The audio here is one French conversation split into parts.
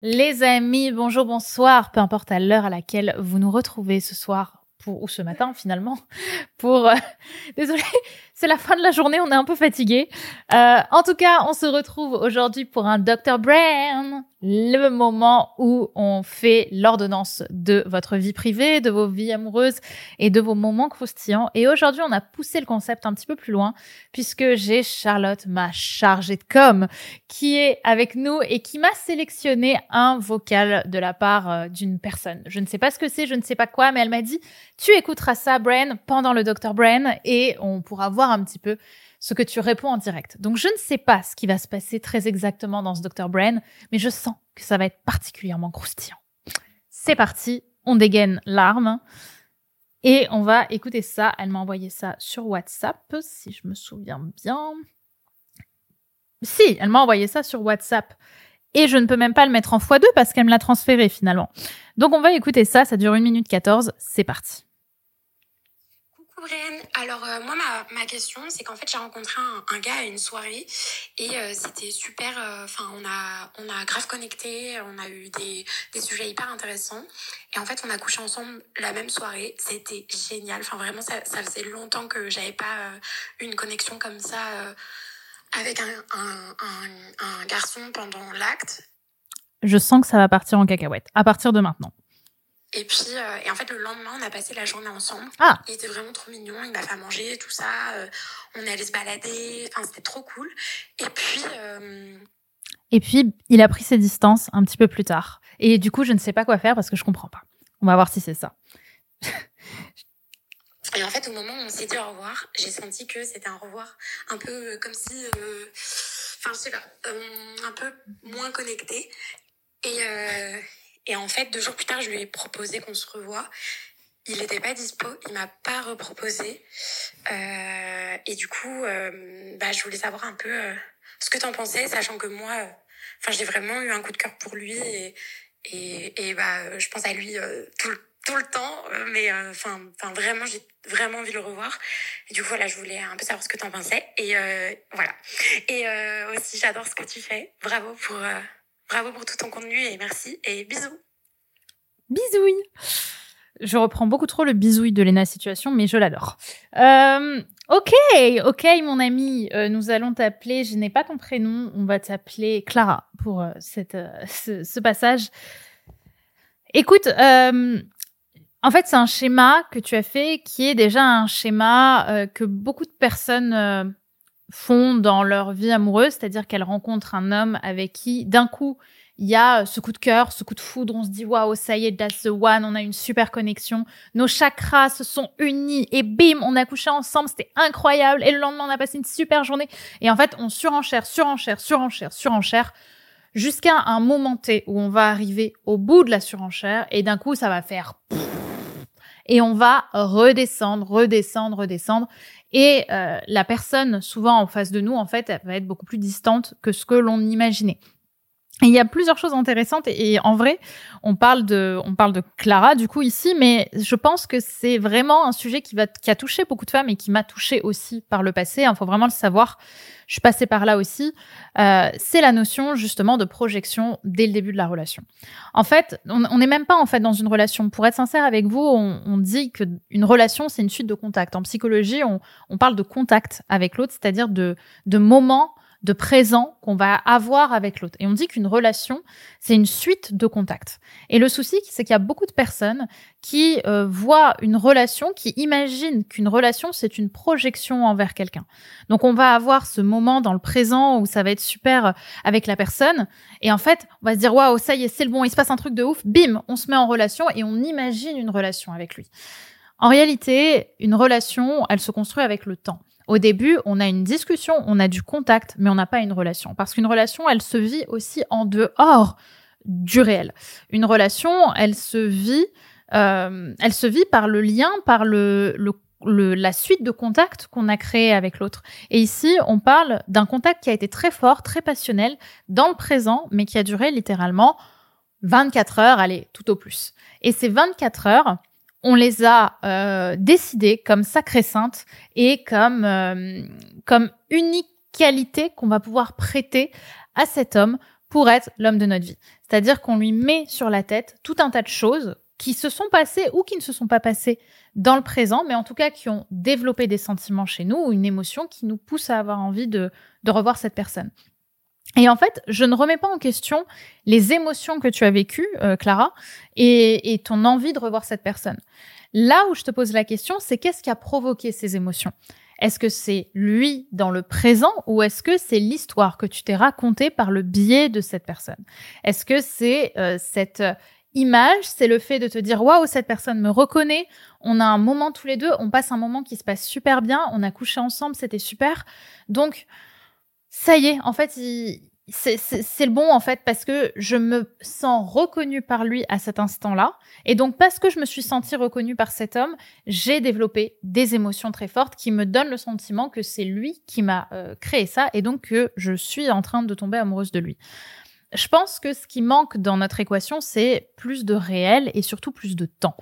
Les amis, bonjour, bonsoir, peu importe à l'heure à laquelle vous nous retrouvez ce soir pour, ou ce matin finalement, pour... Euh, désolé, c'est la fin de la journée, on est un peu fatigué. Euh, en tout cas, on se retrouve aujourd'hui pour un Dr. Brain le moment où on fait l'ordonnance de votre vie privée, de vos vies amoureuses et de vos moments croustillants. Et aujourd'hui, on a poussé le concept un petit peu plus loin puisque j'ai Charlotte, ma chargée de com, qui est avec nous et qui m'a sélectionné un vocal de la part euh, d'une personne. Je ne sais pas ce que c'est, je ne sais pas quoi, mais elle m'a dit, tu écouteras ça, Brain, pendant le Dr. Brain et on pourra voir un petit peu ce que tu réponds en direct. Donc je ne sais pas ce qui va se passer très exactement dans ce Dr. Brain, mais je sens que ça va être particulièrement croustillant. C'est parti, on dégaine l'arme et on va écouter ça. Elle m'a envoyé ça sur WhatsApp, si je me souviens bien. Si, elle m'a envoyé ça sur WhatsApp. Et je ne peux même pas le mettre en x2 parce qu'elle me l'a transféré finalement. Donc on va écouter ça, ça dure 1 minute 14, c'est parti. Alors euh, moi ma, question c'est qu'en fait j'ai rencontré un, gars à une soirée et euh, c'était super. Euh, enfin on a on a grave connecté, on a eu des, des sujets hyper intéressants et en fait on a couché ensemble la même soirée. C'était génial. Enfin vraiment ça, ça faisait longtemps que j'avais pas une connexion comme ça avec un, un, un, un garçon pendant l'acte. Je sens que ça va partir en cacahuète à partir de maintenant. Et puis, euh, et en fait, le lendemain, on a passé la journée ensemble. Ah. Il était vraiment trop mignon. Il m'a fait manger, tout ça. Euh, on est allé se balader. Enfin, c'était trop cool. Et puis. Euh... Et puis, il a pris ses distances un petit peu plus tard. Et du coup, je ne sais pas quoi faire parce que je comprends pas. On va voir si c'est ça. et en fait, au moment où on s'est dit au revoir, j'ai senti que c'était un revoir un peu comme si. Euh, enfin, je sais pas. un peu moins connecté. Et. Et en fait, deux jours plus tard, je lui ai proposé qu'on se revoie. Il n'était pas dispo, il m'a pas reproposé. Euh, et du coup, euh, bah, je voulais savoir un peu euh, ce que tu en pensais, sachant que moi, enfin, j'ai vraiment eu un coup de cœur pour lui et et, bah, je pense à lui tout le tout le temps, mais enfin, enfin vraiment, j'ai vraiment envie de le revoir. Et du coup, voilà, je voulais un peu savoir ce que tu en pensais. Et voilà. Et aussi, j'adore ce que tu fais. Bravo pour Bravo pour tout ton contenu et merci et bisous. Bisouille. Je reprends beaucoup trop le bisouille de Lena Situation, mais je l'adore. Euh, ok, ok, mon ami, euh, nous allons t'appeler. Je n'ai pas ton prénom, on va t'appeler Clara pour euh, cette, ce, ce, passage. Écoute, en fait, c'est un schéma que tu as fait qui est déjà un schéma que beaucoup de personnes font dans leur vie amoureuse, c'est-à-dire qu'elles rencontrent un homme avec qui, d'un coup, il y a ce coup de cœur, ce coup de foudre, on se dit waouh, ça y est, that's the one, on a une super connexion, nos chakras se sont unis et bim, on a couché ensemble, c'était incroyable. Et le lendemain on a passé une super journée. Et en fait on surenchère, surenchère, surenchère, surenchère jusqu'à un moment T où on va arriver au bout de la surenchère. Et d'un coup ça va faire et on va redescendre, redescendre, redescendre et euh, la personne, souvent en face de nous, en fait, elle va être beaucoup plus distante que ce que l'on imaginait. Il y a plusieurs choses intéressantes et, en vrai, on parle de, on parle de Clara du coup ici, mais je pense que c'est vraiment un sujet qui va, qui a touché beaucoup de femmes et qui m'a touché aussi par le passé. Il faut vraiment le savoir. Je suis passée par là aussi. Euh, c'est la notion justement de projection dès le début de la relation. En fait, on n'est même pas en fait dans une relation. Pour être sincère avec vous, on, on dit que une relation c'est une suite de contacts. En psychologie, on, on parle de contact avec l'autre, c'est-à-dire de, de moments de présent qu'on va avoir avec l'autre. Et on dit qu'une relation, c'est une suite de contacts. Et le souci, c'est qu'il y a beaucoup de personnes qui euh, voient une relation, qui imaginent qu'une relation, c'est une projection envers quelqu'un. Donc on va avoir ce moment dans le présent où ça va être super euh, avec la personne. Et en fait, on va se dire, waouh, ça y est, c'est le bon, il se passe un truc de ouf. Bim, on se met en relation et on imagine une relation avec lui. En réalité, une relation, elle se construit avec le temps. Au début, on a une discussion, on a du contact, mais on n'a pas une relation. Parce qu'une relation, elle se vit aussi en dehors du réel. Une relation, elle se vit, euh, elle se vit par le lien, par le, le, la suite de contacts qu'on a créé avec l'autre. Et ici, on parle d'un contact qui a été très fort, très passionnel, dans le présent, mais qui a duré littéralement 24 heures, allez, tout au plus. Et ces 24 heures, on les a euh, décidées comme sacrées saintes et comme, euh, comme unique qualité qu'on va pouvoir prêter à cet homme pour être l'homme de notre vie. C'est-à-dire qu'on lui met sur la tête tout un tas de choses qui se sont passées ou qui ne se sont pas passées dans le présent, mais en tout cas qui ont développé des sentiments chez nous ou une émotion qui nous pousse à avoir envie de, de revoir cette personne. Et en fait, je ne remets pas en question les émotions que tu as vécues, euh, Clara, et, ton envie de revoir cette personne. Là où je te pose la question, c'est qu'est-ce qui a provoqué ces émotions? Est-ce que c'est lui dans le présent ou est-ce que c'est l'histoire que tu t'es racontée par le biais de cette personne? Est-ce que c'est euh, cette image, c'est le fait de te dire waouh, cette personne me reconnaît, on a un moment tous les deux, on passe un moment qui se passe super bien, on a couché ensemble, c'était super. Donc ça y est, en fait, c'est le bon en fait parce que je me sens reconnue par lui à cet instant-là et donc parce que je me suis sentie reconnue par cet homme, j'ai développé des émotions très fortes qui me donnent le sentiment que c'est lui qui m'a euh, créé ça et donc que je suis en train de tomber amoureuse de lui. Je pense que ce qui manque dans notre équation, c'est plus de réel et surtout plus de temps.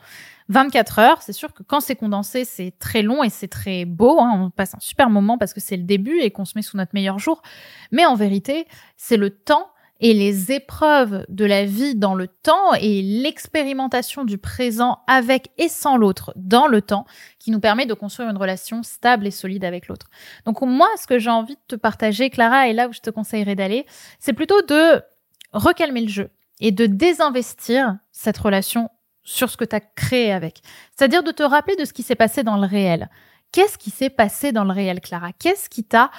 24 heures, c'est sûr que quand c'est condensé, c'est très long et c'est très beau. Hein. on passe un super moment parce que c'est le début et qu'on se met sous notre meilleur jour. Mais en vérité, c'est le temps et les épreuves de la vie dans le temps et l'expérimentation du présent avec et sans l'autre dans le temps qui nous permet de construire une relation stable et solide avec l'autre. Donc moi, ce que j'ai envie de te partager, Clara, et là où je te conseillerais d'aller, c'est plutôt de recalmer le jeu et de désinvestir cette relation sur ce que tu as créé avec. C'est-à-dire de te rappeler de ce qui s'est passé dans le réel. Qu'est-ce qui s'est passé dans le réel, Clara? Qu'est-ce qui t'a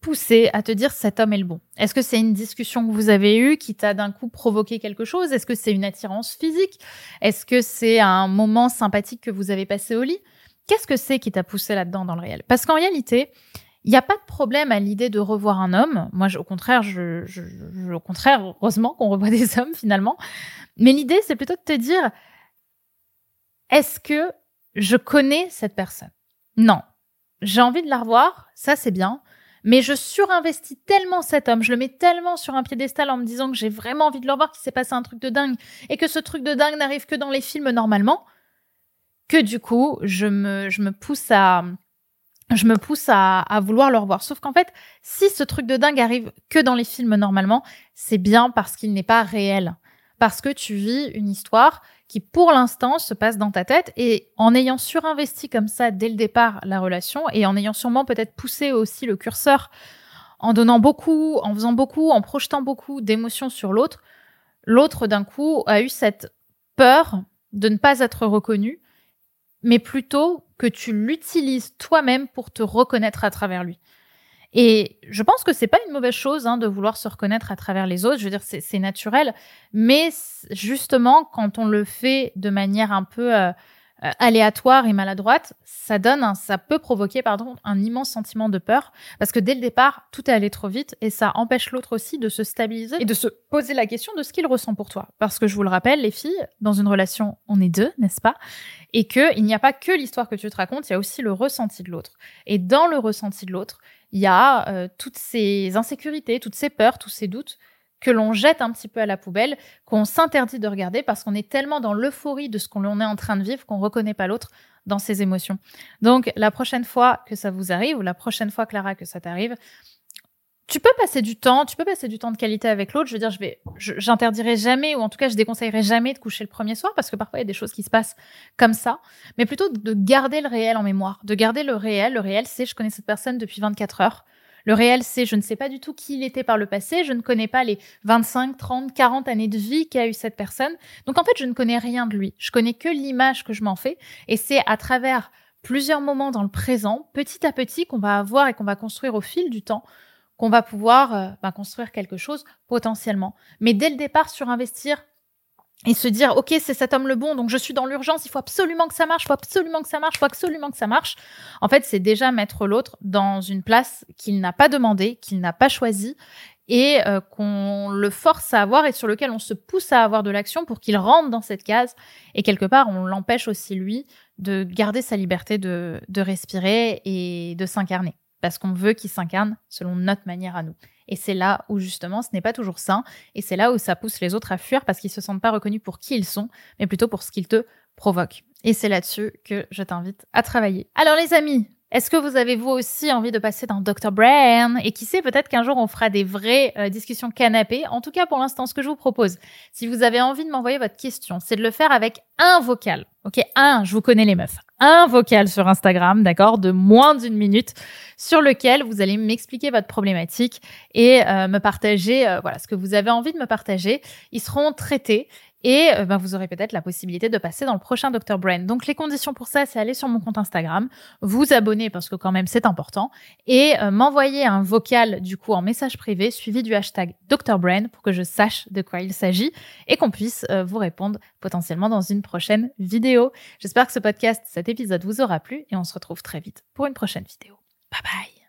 poussé à te dire cet homme est le bon? Est-ce que c'est une discussion que vous avez eue qui t'a d'un coup provoqué quelque chose? Est-ce que c'est une attirance physique? Est-ce que c'est un moment sympathique que vous avez passé au lit? Qu'est-ce que c'est qui t'a poussé là-dedans dans le réel? Parce qu'en réalité, il n'y a pas de problème à l'idée de revoir un homme. Moi, au contraire, je, je, au contraire, heureusement qu'on revoit des hommes finalement. Mais l'idée, c'est plutôt de te dire, est-ce que je connais cette personne? Non. J'ai envie de la revoir, ça c'est bien. Mais je surinvestis tellement cet homme, je le mets tellement sur un piédestal en me disant que j'ai vraiment envie de le revoir, qu'il s'est passé un truc de dingue, et que ce truc de dingue n'arrive que dans les films normalement, que du coup, je me, je me pousse à, je me pousse à, vouloir le revoir. Sauf qu'en fait, si ce truc de dingue arrive que dans les films normalement, c'est bien parce qu'il n'est pas réel. Parce que tu vis une histoire qui, pour l'instant, se passe dans ta tête et en ayant surinvesti comme ça dès le départ la relation et en ayant sûrement peut-être poussé aussi le curseur en donnant beaucoup, en faisant beaucoup, en projetant beaucoup d'émotions sur l'autre, l'autre d'un coup a eu cette peur de ne pas être reconnu mais plutôt que tu l'utilises toi-même pour te reconnaître à travers lui. Et je pense que c'est pas une mauvaise chose hein, de vouloir se reconnaître à travers les autres. Je veux dire, c'est naturel, mais justement, quand on le fait de manière un peu euh, euh, aléatoire et maladroite, ça donne, ça peut provoquer, pardon, un immense sentiment de peur, parce que dès le départ, tout est allé trop vite et ça empêche l'autre aussi de se stabiliser et de se poser la question de ce qu'il ressent pour toi. Parce que je vous le rappelle, les filles, dans une relation, on est deux, n'est-ce pas? Et que il n'y a pas que l'histoire que tu te racontes, il y a aussi le ressenti de l'autre. Et dans le ressenti de l'autre, il y a euh, toutes ces insécurités, toutes ces peurs, tous ces doutes que l'on jette un petit peu à la poubelle, qu'on s'interdit de regarder parce qu'on est tellement dans l'euphorie de ce qu'on est en train de vivre qu'on reconnaît pas l'autre dans ses émotions. Donc la prochaine fois que ça vous arrive ou la prochaine fois Clara que ça t'arrive, tu peux passer du temps, tu peux passer du temps de qualité avec l'autre. Je veux dire, je vais, j'interdirai jamais, ou en tout cas, je déconseillerai jamais de coucher le premier soir parce que parfois il y a des choses qui se passent comme ça. Mais plutôt de garder le réel en mémoire, de garder le réel. Le réel, c'est je connais cette personne depuis 24 heures. Le réel, c'est je ne sais pas du tout qui il était par le passé, je ne connais pas les 25, 30, 40 années de vie qu'a eu cette personne. Donc en fait, je ne connais rien de lui. Je connais que l'image que je m'en fais. Et c'est à travers plusieurs moments dans le présent, petit à petit, qu'on va avoir et qu'on va construire au fil du temps, qu'on va pouvoir euh, bah, construire quelque chose potentiellement. Mais dès le départ, surinvestir et se dire ok c'est cet homme le bon donc je suis dans l'urgence il faut absolument que ça marche il faut absolument que ça marche il faut absolument que ça marche. En fait c'est déjà mettre l'autre dans une place qu'il n'a pas demandé qu'il n'a pas choisi et euh, qu'on le force à avoir et sur lequel on se pousse à avoir de l'action pour qu'il rentre dans cette case. Et quelque part on l'empêche aussi lui de garder sa liberté de, de respirer et de s'incarner. Parce qu'on veut qu'il s'incarne selon notre manière à nous et c'est là où justement ce n'est pas toujours sain. Et c'est là où ça pousse les autres à fuir parce qu'ils se sentent pas reconnus pour qui ils sont, mais plutôt pour ce qu'ils te provoquent. Et c'est là-dessus que je t'invite à travailler. Alors les amis, Est-ce que vous avez vous aussi envie de passer dans Dr. Brain? Et qui sait, peut-être qu'un jour on fera des vraies euh, discussions canapé. En tout cas, pour l'instant, ce que je vous propose, si vous avez envie de m'envoyer votre question, c'est de le faire avec un vocal. Ok, un, je vous connais les meufs. Un vocal sur Instagram, d'accord, de moins d'une minute, sur lequel vous allez m'expliquer votre problématique et euh, me partager, euh, voilà, ce que vous avez envie de me partager. Ils seront traités et euh, ben, vous aurez peut-être la possibilité de passer dans le prochain Dr. Brain. Donc les conditions pour ça, c'est aller sur mon compte Instagram, vous abonner parce que quand même c'est important, et euh, m'envoyer un vocal du coup en message privé suivi du hashtag Dr. Brain pour que je sache de quoi il s'agit et qu'on puisse euh, vous répondre potentiellement dans une prochaine vidéo. J'espère que ce podcast, cet épisode vous aura plu et on se retrouve très vite pour une prochaine vidéo. Bye bye